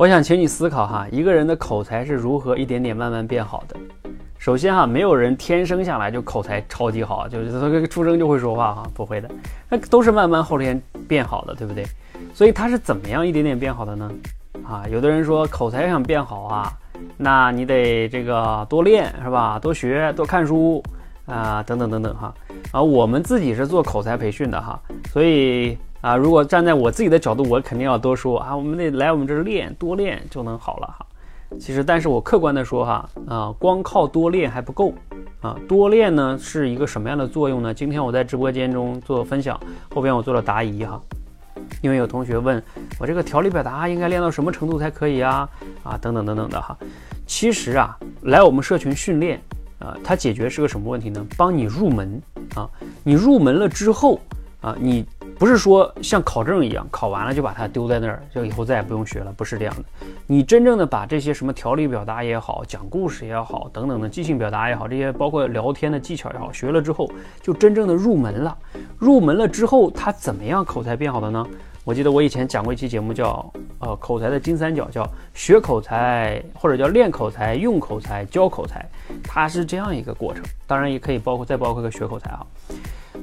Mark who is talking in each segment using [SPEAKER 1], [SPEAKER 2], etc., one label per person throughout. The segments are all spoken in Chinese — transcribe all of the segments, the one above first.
[SPEAKER 1] 我想请你思考哈，一个人的口才是如何一点点慢慢变好的。首先哈，没有人天生下来就口才超级好，就是他出生就会说话哈，不会的，那都是慢慢后天变好的，对不对？所以他是怎么样一点点变好的呢？啊，有的人说口才想变好啊，那你得这个多练是吧？多学多看书啊，等等等等哈。啊，我们自己是做口才培训的哈，所以啊，如果站在我自己的角度，我肯定要多说啊，我们得来我们这儿练，多练就能好了哈。其实，但是我客观的说哈，啊，光靠多练还不够啊，多练呢是一个什么样的作用呢？今天我在直播间中做分享，后边我做了答疑哈，因为有同学问我这个条理表达应该练到什么程度才可以啊？啊，等等等等的哈。其实啊，来我们社群训练啊，它解决是个什么问题呢？帮你入门啊，你入门了之后啊，你。不是说像考证一样，考完了就把它丢在那儿，就以后再也不用学了，不是这样的。你真正的把这些什么条理表达也好，讲故事也好，等等的即兴表达也好，这些包括聊天的技巧也好，学了之后就真正的入门了。入门了之后，他怎么样口才变好的呢？我记得我以前讲过一期节目，叫呃口才的金三角，叫学口才或者叫练口才、用口才、教口才，它是这样一个过程。当然也可以包括再包括个学口才啊。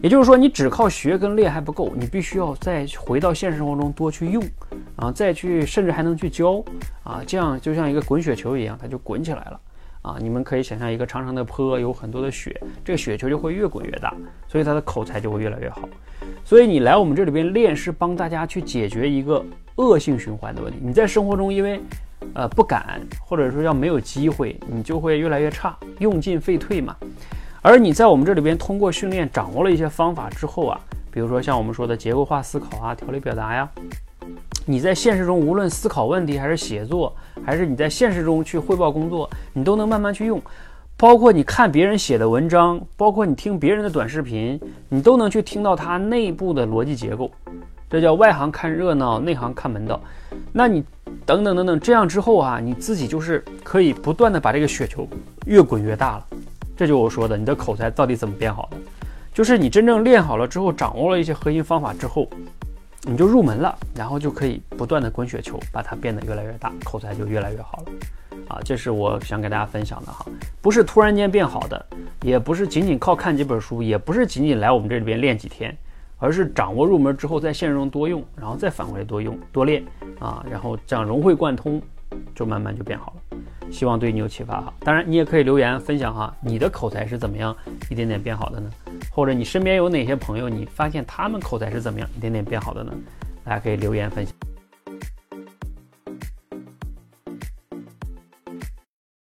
[SPEAKER 1] 也就是说，你只靠学跟练还不够，你必须要再回到现实生活中多去用，啊，再去甚至还能去教，啊，这样就像一个滚雪球一样，它就滚起来了，啊，你们可以想象一个长长的坡，有很多的雪，这个雪球就会越滚越大，所以他的口才就会越来越好。所以你来我们这里边练，是帮大家去解决一个恶性循环的问题。你在生活中因为，呃，不敢或者说要没有机会，你就会越来越差，用进废退嘛。而你在我们这里边通过训练掌握了一些方法之后啊，比如说像我们说的结构化思考啊、条理表达呀，你在现实中无论思考问题还是写作，还是你在现实中去汇报工作，你都能慢慢去用。包括你看别人写的文章，包括你听别人的短视频，你都能去听到它内部的逻辑结构。这叫外行看热闹，内行看门道。那你等等等等，这样之后啊，你自己就是可以不断的把这个雪球越滚越大了。这就我说的，你的口才到底怎么变好的？就是你真正练好了之后，掌握了一些核心方法之后，你就入门了，然后就可以不断的滚雪球，把它变得越来越大，口才就越来越好了。啊，这是我想给大家分享的哈，不是突然间变好的，也不是仅仅靠看几本书，也不是仅仅来我们这里边练几天，而是掌握入门之后，在现实中多用，然后再反过来多用多练啊，然后这样融会贯通，就慢慢就变好了。希望对你有启发哈，当然你也可以留言分享哈，你的口才是怎么样一点点变好的呢？或者你身边有哪些朋友，你发现他们口才是怎么样一点点变好的呢？大家可以留言分享。